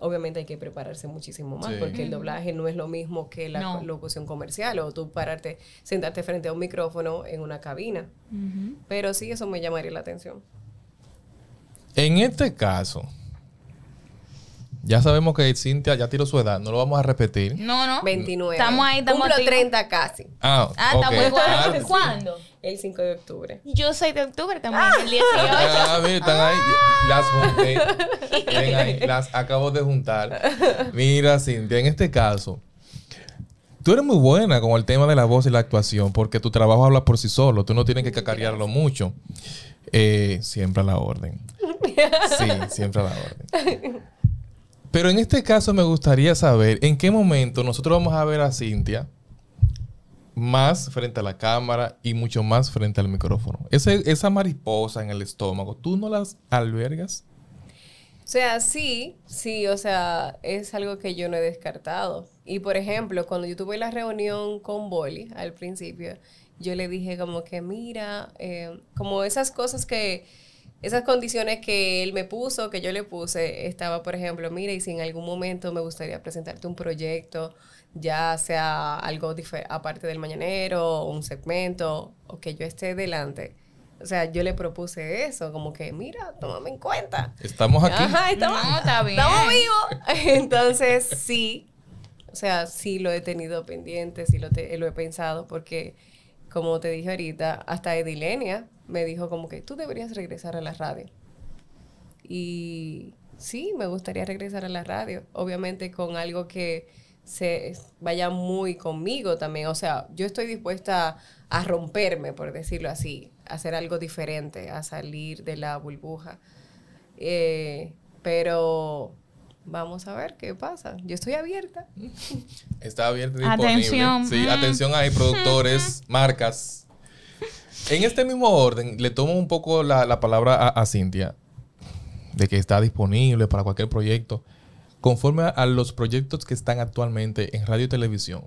obviamente hay que prepararse muchísimo más Sí. porque el doblaje no es lo mismo que la No. locución comercial o tú pararte, sentarte frente a un micrófono en una cabina. Pero sí, eso me llamaría la atención. En este caso, ya sabemos que Cintia ya tiró su edad, no lo vamos a repetir. No, no. 29. Estamos ahí, estamos Cumplo activos. 30 casi. Ah, Ah, ok. estamos igual. Ah, ¿Cuándo? El 5 de octubre. Yo soy de octubre también, el 18. Ah, mira, están ahí. Las junté. Ven ahí, las acabo de juntar. Mira, Cintia, en este caso, tú eres muy buena con el tema de la voz y la actuación, porque tu trabajo habla por sí solo. Tú no tienes que cacarearlo mucho. Eh, siempre a la orden. Sí, siempre a la orden. Pero en este caso me gustaría saber en qué momento nosotros vamos a ver a Cintia más frente a la cámara y mucho más frente al micrófono. Ese- esa mariposa en el estómago, ¿tú no las albergas? O sea, sí, sí, o sea, es algo que yo no he descartado. Y por ejemplo, cuando yo tuve la reunión con Boli al principio, yo le dije como que, mira, eh, como esas cosas que, esas condiciones que él me puso, que yo le puse, estaba, por ejemplo, mira, y si en algún momento me gustaría presentarte un proyecto, ya sea algo aparte del mañanero, un segmento, o que yo esté delante. O sea, yo le propuse eso, como que, mira, tómame en cuenta. Estamos aquí. Ajá, estamos, No, está bien. estamos vivos. Entonces, sí, o sea, sí lo he tenido pendiente, sí lo, te- lo he pensado, porque, como te dije ahorita, hasta Edilenia me dijo como que tú deberías regresar a la radio. Y sí, me gustaría regresar a la radio, obviamente con algo que se vaya muy conmigo también. O sea, yo estoy dispuesta a romperme, por decirlo así, a hacer algo diferente, a salir de la burbuja. Eh, pero vamos a ver qué pasa. Yo estoy abierta. Está abierto y disponible. Atención. Sí, atención ahí, productores, marcas. En este mismo orden, le tomo un poco la, la palabra a, a Cintia, de que está disponible para cualquier proyecto, conforme a, a los proyectos que están actualmente en radio y televisión,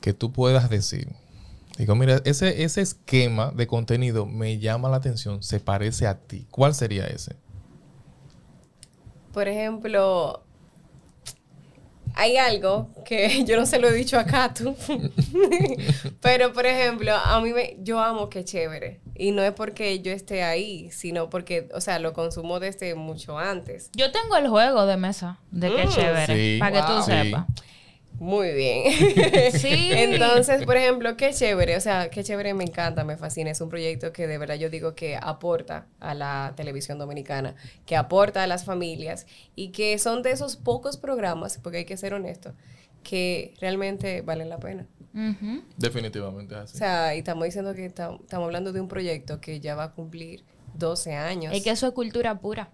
que tú puedas decir, digo, mira, ese, ese esquema de contenido me llama la atención, se parece a ti. ¿Cuál sería ese? Por ejemplo, hay algo que yo no se lo he dicho acá tú. Pero, por ejemplo, a mí me, yo amo que chévere. Y no es porque yo esté ahí, sino porque, o sea, lo consumo desde mucho antes. Yo tengo el juego de mesa de que Mm, chévere. sí. para que tú Wow. Sí. Muy bien. Sí. Entonces, por ejemplo, qué chévere, o sea, qué chévere, me encanta, me fascina. Es un proyecto que de verdad yo digo que aporta a la televisión dominicana, que aporta a las familias y que son de esos pocos programas, porque hay que ser honesto, que realmente valen la pena. Definitivamente es así. O sea, y estamos diciendo que tam- estamos hablando de un proyecto que ya va a cumplir 12 años. Es que eso es cultura pura.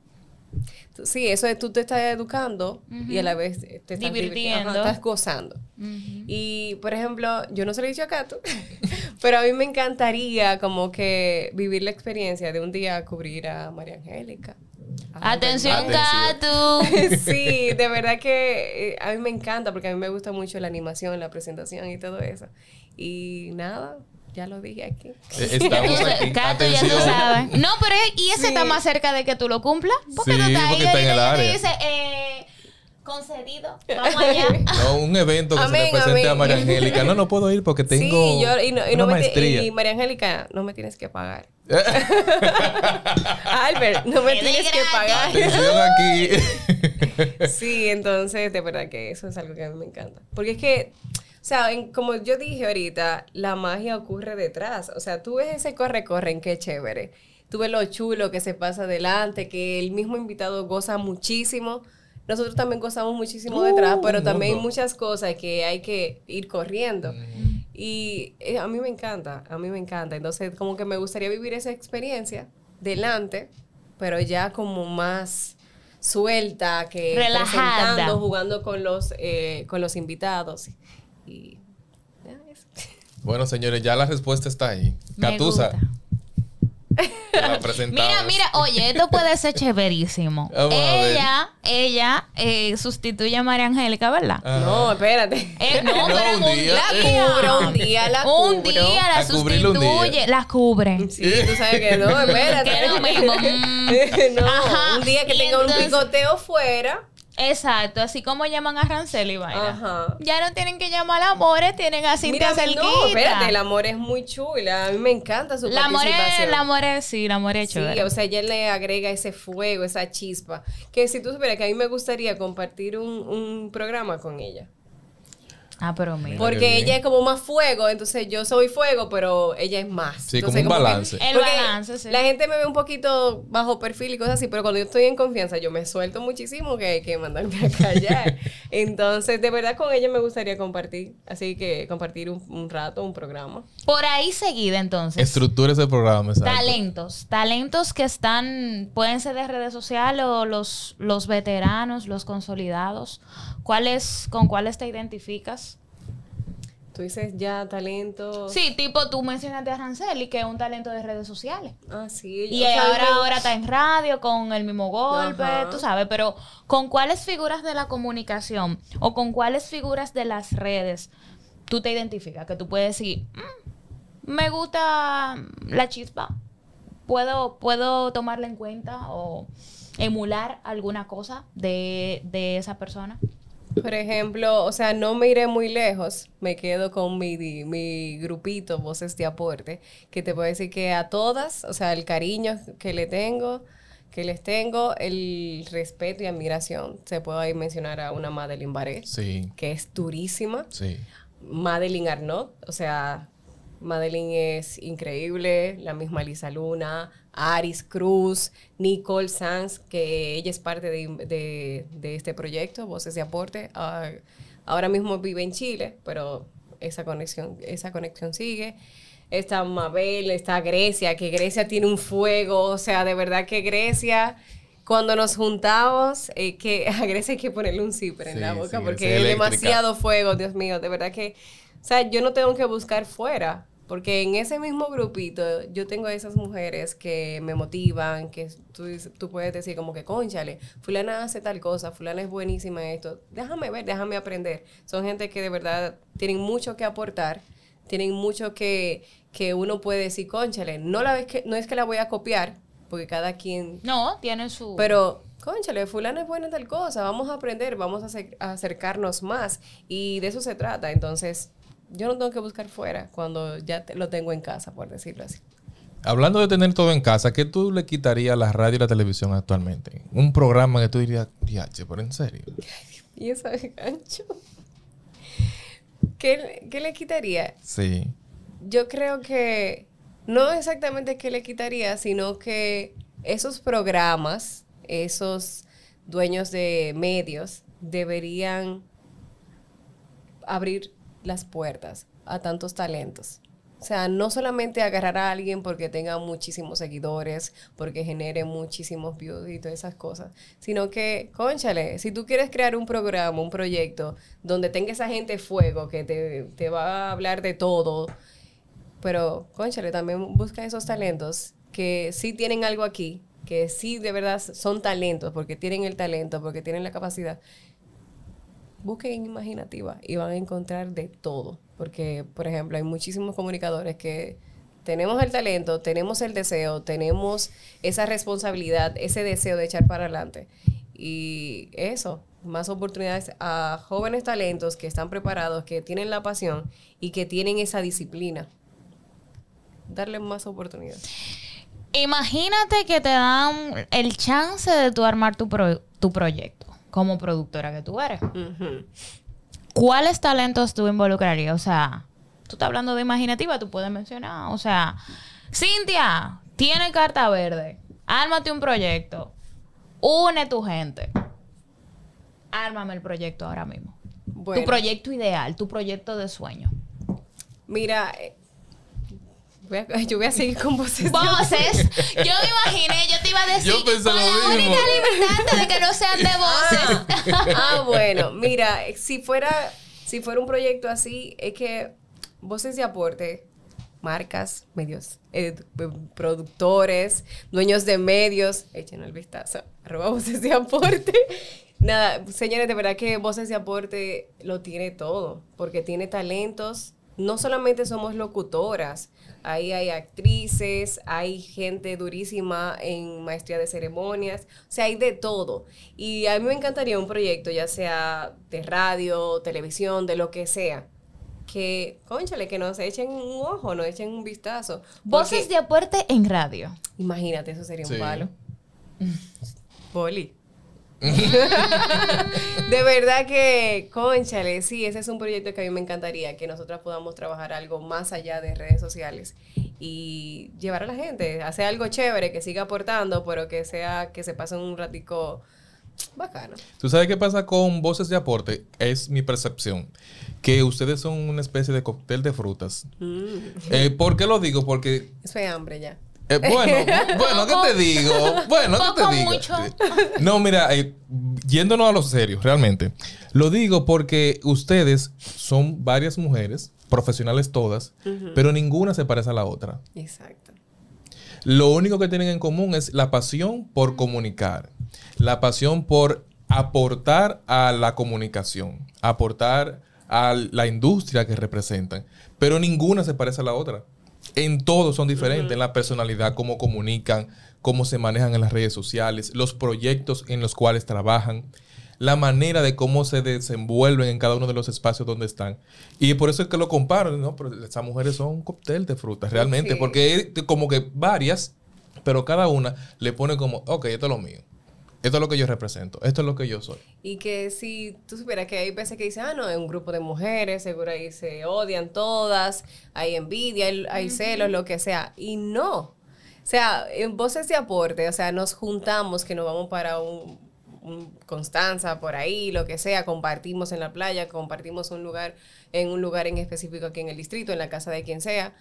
Sí, eso es tú te estás educando y a la vez te estás Divirtiendo. ajá, estás gozando. Y, por ejemplo, yo no se lo he dicho a Cato, pero a mí me encantaría como que vivir la experiencia de un día cubrir a María Angélica. a Atención. Gato. sí, de verdad que eh, a mí me encanta porque a mí me gusta mucho la animación, la presentación y todo eso. Y nada, ya lo dije aquí. Eh, Estamos aquí. Gato, ya tú sabes. No, pero es- ¿y ese Sí. está más cerca de que tú lo cumplas? Porque Sí, tú estás ahí porque está en ahorita el y te área. dice, eh, concedido, vamos allá. No, un evento que se Amén, le presente a. María Angélica. No, no puedo ir porque tengo sí, yo, y, no, y, no una me ti- maestría. y María Angélica, no me tienes que pagar. Albert, no me tienes que pagar. Atención aquí. Sí, entonces de verdad que eso es algo que a mí me encanta. Porque es que, sea, en- como yo dije ahorita, la magia ocurre detrás. O sea, tú ves ese corre-corre en qué chévere. Tú ves lo chulo que se pasa adelante, que el mismo invitado goza muchísimo. Nosotros también gozamos muchísimo detrás, Uh, pero un también hay muchas cosas que hay que ir corriendo. Y eh, a mí me encanta, a mí me encanta. Entonces, como que me gustaría vivir esa experiencia delante, pero ya como más, o suelta, que Relajada. presentando, jugando con los, eh, con los invitados. Y. Bueno, señores, ya la respuesta está ahí. Me Catusa. gusta. La. Mira, mira, oye, esto puede ser chéverísimo. Vamos ella, ella eh, sustituye a María Angélica, ¿verdad? Ajá. No, espérate. Eh, no, No, pero un un día. La un día la Un cubro. día la A cubrirlo un día. sustituye, la cubre. Sí, tú sabes que no, espérate. Que lo mismo, mm. no, Ajá, un día que y tenga un picoteo fuera. Exacto, así como llaman a Rancel y vaina. Ajá. Ya no tienen que llamar a Amores, tienen a Cintia Mira, Cerquita. no, espérate, el amor es muy chula. A mí me encanta su La participación. la More, sí, la More es Sí, o sea, ella le agrega ese fuego, esa chispa. Que si tú supieras que a mí me gustaría compartir un, un programa con ella. Ah, pero mira. Porque ella es como más fuego, entonces yo soy fuego, pero ella es más. Sí, Entonces, como un que- balance. El balance, sí. La gente me ve un poquito bajo perfil y cosas así, pero cuando yo estoy en confianza, yo me suelto muchísimo que hay que mandarme a callar. Entonces, de verdad, con ella me gustaría compartir. Así que compartir un, un rato, un programa. Por ahí seguida, entonces. Estructura ese programa, exacto. Talentos, talentos que están, pueden ser de redes sociales o los, los veteranos, los consolidados. ¿Cuáles, ¿Con cuáles te identificas? Tú dices ya talento. Sí, tipo tú mencionaste a Ranceli, que es un talento de redes sociales. Ah, sí. Y ahora, me- ahora está en radio con el mismo golpe, Ajá. tú sabes, pero ¿con cuáles figuras de la comunicación o con cuáles figuras de las redes tú te identificas? Que tú puedes decir, "Mm, me gusta la chispa, puedo, puedo tomarla en cuenta o emular alguna cosa de, de esa persona. Por ejemplo, o sea, no me iré muy lejos, me quedo con mi, mi grupito, Voces de Aporte, que te puedo decir que a todas, o sea, el cariño que le tengo, que les tengo, el respeto y admiración. Se puede ahí mencionar a una Madeline Baré, Sí, que es durísima. sí. Madeline Arnaud, o sea, Madeline es increíble, la misma Lisa Luna, Aris Cruz, Nicole Sanz, que ella es parte de, de- de este proyecto, Voces de Aporte. Ah, ahora mismo vive en Chile, pero esa conexión, esa conexión sigue. Está Mabel, está Grecia, que Grecia tiene un fuego, o sea, de verdad que Grecia, cuando nos juntamos, eh, que a Grecia hay que ponerle un zipper en Sí, la boca, porque es es eléctrica. demasiado fuego, Dios mío, de verdad que, o sea, yo no tengo que buscar fuera, porque en ese mismo grupito yo tengo a esas mujeres que me motivan, que tú, tú puedes decir como que, conchale, fulana hace tal cosa, fulana es buenísima en esto, déjame ver, déjame aprender. Son gente que de verdad tienen mucho que aportar, tienen mucho que, que uno puede decir, conchale, no, la vez que, no es que la voy a copiar, porque cada quien No, tiene su... pero, conchale, fulana es buena en tal cosa, vamos a aprender, vamos a acercarnos más. Y de eso se trata. Entonces, yo no tengo que buscar fuera cuando ya te- lo tengo en casa, por decirlo así. Hablando de tener todo en casa, ¿qué tú le quitarías a la radio y la televisión actualmente? Un programa que tú dirías, diache, pero en serio. Y eso es gancho. ¿Qué, ¿Qué le quitaría? Sí. Yo creo que no exactamente qué le quitaría, sino que esos programas, esos dueños de medios, deberían abrir las puertas a tantos talentos. O sea, no solamente agarrar a alguien porque tenga muchísimos seguidores, porque genere muchísimos views y todas esas cosas, sino que, conchale, si tú quieres crear un programa, un proyecto donde tenga esa gente fuego que te, te va a hablar de todo, pero, conchale, también busca esos talentos que sí tienen algo aquí, que sí de verdad son talentos, porque tienen el talento, porque tienen la capacidad. Busquen imaginativa y van a encontrar de todo. Porque, por ejemplo, hay muchísimos comunicadores que tenemos el talento, tenemos el deseo, tenemos esa responsabilidad, ese deseo de echar para adelante. Y eso, más oportunidades a jóvenes talentos que están preparados, que tienen la pasión y que tienen esa disciplina. Darle más oportunidades. Imagínate que te dan el chance de tú armar tu, pro- tu proyecto como productora que tú eres. ¿Cuáles talentos tú involucrarías? O sea, tú estás hablando de imaginativa, tú puedes mencionar. O sea, Cintia, tiene carta verde. Ármate un proyecto. Une tu gente. Ármame el proyecto ahora mismo. Bueno. Tu proyecto ideal, tu proyecto de sueño. Mira, Voy a- yo voy a seguir con voces. Voces. Yo me imaginé, yo te iba a decir. Yo pensé con lo la mismo. única limitante de que no sean de voces. ah, bueno, mira, si fuera, si fuera un proyecto así, es que voces de aporte, marcas, medios, eh, productores, dueños de medios, echen el vistazo, arroba voces de aporte. Nada, señores, de verdad que Voces de Aporte lo tiene todo, porque tiene talentos. No solamente somos locutoras, ahí hay actrices, hay gente durísima en maestría de ceremonias, o sea, hay de todo. Y a mí me encantaría un proyecto, ya sea de radio, televisión, de lo que sea, que, conchale, que nos echen un ojo, nos echen un vistazo. Voces Porque, de aporte en radio. Imagínate, eso sería Sí. un palo. Boli. de verdad que, conchale, sí, ese es un proyecto que a mí me encantaría, que nosotras podamos trabajar algo más allá de redes sociales y llevar a la gente, hacer algo chévere, que siga aportando, pero que sea, que se pase un ratico bacano. ¿Tú sabes qué pasa con voces de aporte? Es mi percepción. Que ustedes son una especie de cóctel de frutas. Mm. Eh, ¿Por qué lo digo? Porque, Eso es hambre ya. Eh, bueno, bueno, ¿qué te digo? Bueno, ¿qué te digo? mucho. No, mira, eh, yéndonos a lo serio, realmente. Lo digo porque ustedes son varias mujeres, profesionales todas, pero ninguna se parece a la otra. Exacto. Lo único que tienen en común es la pasión por comunicar, la pasión por aportar a la comunicación, aportar a la industria que representan, pero ninguna se parece a la otra. En todo son diferentes, en la personalidad, cómo comunican, cómo se manejan en las redes sociales, los proyectos en los cuales trabajan, la manera de cómo se desenvuelven en cada uno de los espacios donde están. Y por eso es que lo comparo, ¿no? Pero esas mujeres son un cóctel de frutas, realmente, Sí. porque es como que varias, pero cada una le pone como, ok, esto es lo mío. Esto es lo que yo represento. Esto es lo que yo soy. Y que si tú supieras que hay veces que dicen, ah, no, es un grupo de mujeres, seguro ahí se odian todas, hay envidia, hay, hay celos, lo que sea. Y no. O sea, en voces de aporte, o sea, nos juntamos, que nos vamos para un, un Constanza, por ahí, lo que sea, compartimos en la playa, compartimos un lugar, en un lugar en específico aquí en el distrito, en la casa de quien sea.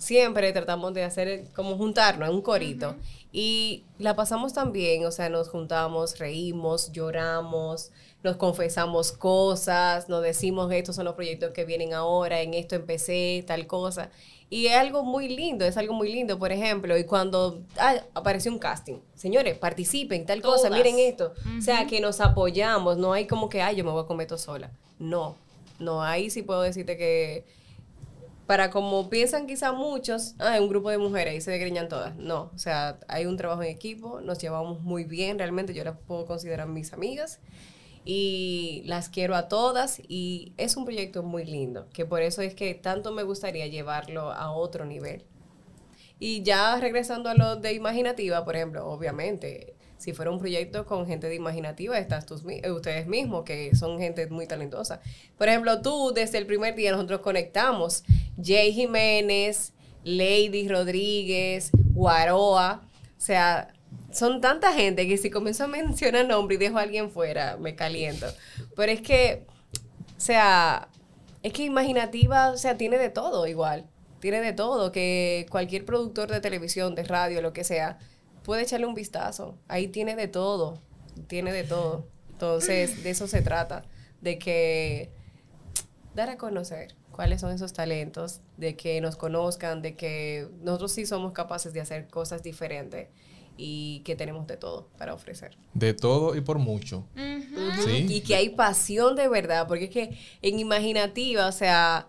Siempre tratamos de hacer como juntarnos en un corito. Y la pasamos tan bien, o sea, nos juntamos, reímos, lloramos, nos confesamos cosas, nos decimos estos son los proyectos que vienen ahora, en esto empecé, tal cosa. Y es algo muy lindo, es algo muy lindo, por ejemplo, y cuando ah, apareció un casting, señores, participen, tal cosa, miren esto. O sea, que nos apoyamos, no hay como que, ay, yo me voy a comer todo sola. No, no, ahí sí puedo decirte que para como piensan quizá muchos, ah, un grupo de mujeres y se desgreñan todas. No, o sea, hay un trabajo en equipo, nos llevamos muy bien, realmente yo las puedo considerar mis amigas y las quiero a todas y es un proyecto muy lindo, que por eso es que tanto me gustaría llevarlo a otro nivel. Y ya regresando a lo de imaginativa, por ejemplo, obviamente, si fuera un proyecto con gente de imaginativa, estás mi- eh, ustedes mismos, que son gente muy talentosa. Por ejemplo, tú, desde el primer día nosotros conectamos. Jay Jiménez, Lady Rodríguez, Guaroa, o sea, son tanta gente que si comienzo a mencionar nombre y dejo a alguien fuera, me caliento. Pero es que, o sea, es que imaginativa, o sea, tiene de todo igual. Tiene de todo, que cualquier productor de televisión, de radio, lo que sea, puede echarle un vistazo. Ahí tiene de todo, tiene de todo. Entonces, de eso se trata, de que dar a conocer cuáles son esos talentos, de que nos conozcan, de que nosotros sí somos capaces de hacer cosas diferentes y que tenemos de todo para ofrecer. De todo y por mucho. Sí. Y que hay pasión de verdad, porque es que en imaginativa, o sea,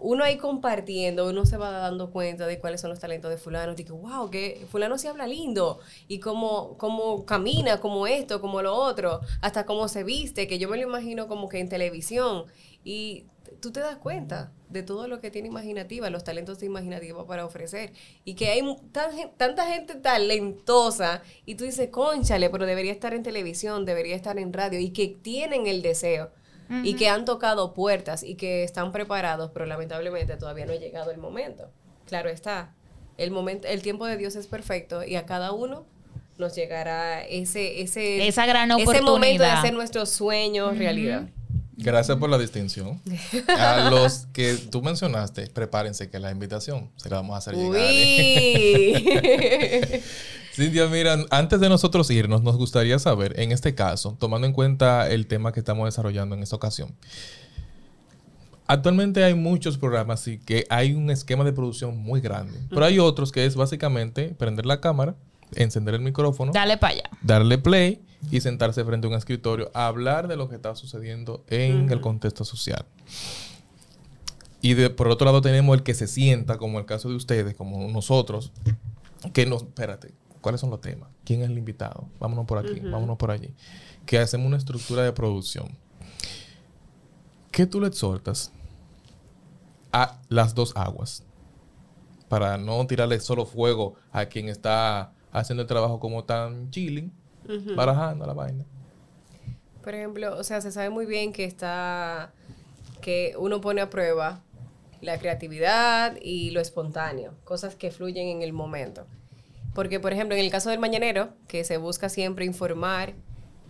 uno ahí compartiendo, uno se va dando cuenta de cuáles son los talentos de fulano, digo, wow, que fulano sí habla lindo, y cómo, cómo camina, como esto, como lo otro, hasta cómo se viste, que yo me lo imagino como que en televisión, y tú te das cuenta de todo lo que tiene imaginativa, los talentos de imaginativa para ofrecer, y que hay tanta gente talentosa, y tú dices, conchale, pero debería estar en televisión, debería estar en radio, y que tienen el deseo, y que han tocado puertas, y que están preparados, pero lamentablemente todavía no ha llegado el momento. Claro está, el, momento, el tiempo de Dios es perfecto, y a cada uno nos llegará ese, ese, Esa gran ese momento de oportunidad. hacer nuestros sueños realidad. Gracias por la distinción. A los que tú mencionaste, prepárense que la invitación se la vamos a hacer llegar. ¿eh? Cintia, mira, antes de nosotros irnos, nos gustaría saber, en este caso, tomando en cuenta el tema que estamos desarrollando en esta ocasión, actualmente hay muchos programas y que hay un esquema de producción muy grande, pero hay otros que es básicamente prender la cámara, encender el micrófono, Dale para allá. darle play y sentarse frente a un escritorio a hablar de lo que está sucediendo en el contexto social. Y de, por otro lado tenemos el que se sienta, como el caso de ustedes, como nosotros, que nos, espérate, ¿cuáles son los temas? ¿Quién es el invitado? Vámonos por aquí, vámonos por allí. Que hacemos una estructura de producción. ¿Qué tú le exhortas a las dos aguas? Para no tirarle solo fuego a quien está haciendo el trabajo como tan chilling, barajando la vaina. Por ejemplo, o sea, se sabe muy bien que está, que uno pone a prueba la creatividad y lo espontáneo, cosas que fluyen en el momento. Porque, por ejemplo, en el caso del mañanero, que se busca siempre informar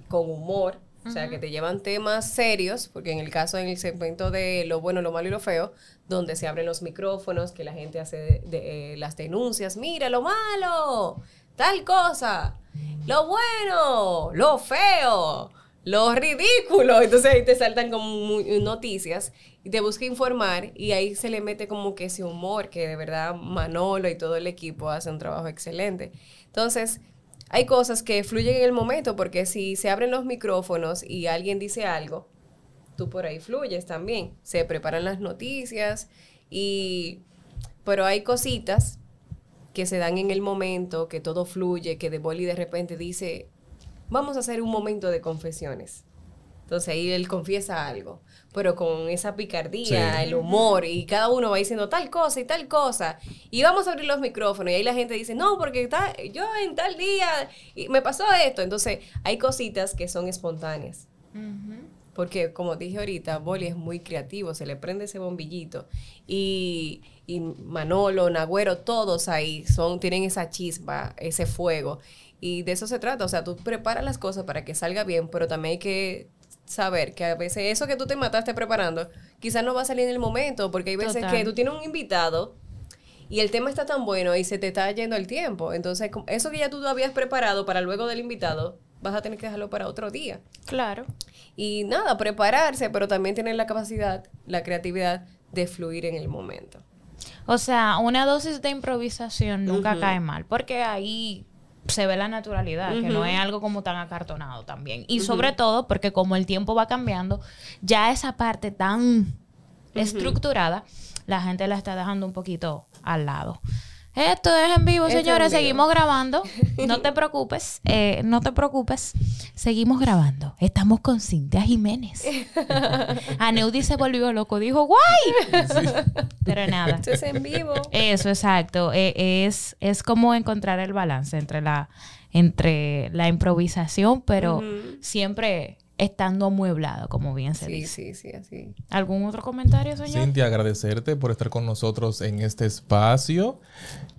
con humor, o sea, que te llevan temas serios, porque en el caso, en el segmento de lo bueno, lo malo y lo feo, donde se abren los micrófonos, que la gente hace de- de, eh, las denuncias, mira lo malo, tal cosa, lo bueno, lo feo, lo ridículo. Entonces ahí te saltan como noticias y te busca informar y ahí se le mete como que ese humor que de verdad Manolo y todo el equipo hace un trabajo excelente. Entonces, hay cosas que fluyen en el momento porque si se abren los micrófonos y alguien dice algo, tú por ahí fluyes también. Se preparan las noticias y pero hay cositas que se dan en el momento, que todo fluye, que de Boli de repente dice, vamos a hacer un momento de confesiones. Entonces ahí él confiesa algo, pero con esa picardía, Sí. el humor, y cada uno va diciendo tal cosa y tal cosa. Y vamos a abrir los micrófonos, y ahí la gente dice, no, porque está, yo en tal día y me pasó esto. Entonces hay cositas que son espontáneas. Porque como dije ahorita, Boli es muy creativo, se le prende ese bombillito. Y, y Manolo, Nagüero, todos ahí son, tienen esa chispa, ese fuego. Y de eso se trata. O sea, tú preparas las cosas para que salga bien, pero también hay que saber que a veces eso que tú te mataste preparando, quizás no va a salir en el momento, porque hay veces Total. que tú tienes un invitado y el tema está tan bueno y se te está yendo el tiempo. Entonces, eso que ya tú habías preparado para luego del invitado, vas a tener que dejarlo para otro día. Claro. Y nada, prepararse, pero también tener la capacidad, la creatividad de fluir en el momento. O sea, una dosis de improvisación nunca cae mal, porque ahí se ve la naturalidad, que no es algo como tan acartonado también. Y sobre todo porque como el tiempo va cambiando, ya esa parte tan estructurada, la gente la está dejando un poquito al lado. Esto es en vivo, Esto señores. en vivo. Seguimos grabando. No te preocupes. eh, no te preocupes. Seguimos grabando. Estamos con Cintia Jiménez. Aneudi se volvió loco. Dijo, ¡guay! Pero nada. Esto es en vivo. Eso, exacto. Eh, es, es como encontrar el balance entre la, entre la improvisación, pero siempre estando amueblado, como bien se Sí, dice. sí, sí, así. ¿Algún otro comentario, señor? Cintia, agradecerte por estar con nosotros en este espacio.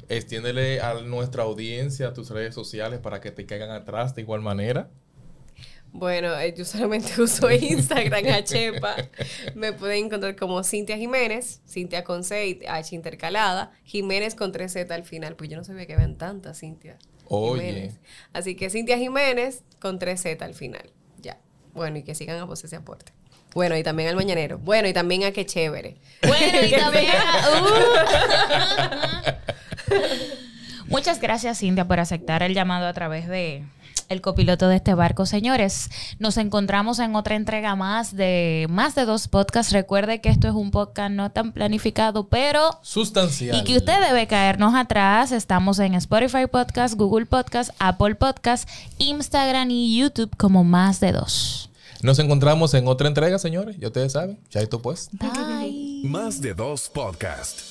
Extiéndele a nuestra audiencia, a tus redes sociales para que te caigan atrás de igual manera. Bueno, eh, yo solamente uso Instagram a Chepa. Me pueden encontrar como Cintia Jiménez, Cintia con C y H intercalada, Jiménez con 3Z al final. Pues yo no sabía que habían tantas Cintia. Oye. Jiménez. Así que Cintia Jiménez con 3Z al final. Bueno, y que sigan a vos ese aporte. Bueno, y también al mañanero. Bueno, y también a que chévere. Bueno, y también. tenga- Uh. Muchas gracias, Cintia, por aceptar el llamado a través de el copiloto de este barco. Señores, nos encontramos en otra entrega más de más de dos podcasts. Recuerde que esto es un podcast no tan planificado, pero Sustancial. y que usted debe caernos atrás. Estamos en Spotify Podcast, Google Podcast, Apple Podcast, Instagram y YouTube como más de dos. Nos encontramos en otra entrega, señores. Ya ustedes saben. Chaito pues. Bye. Más de dos podcast.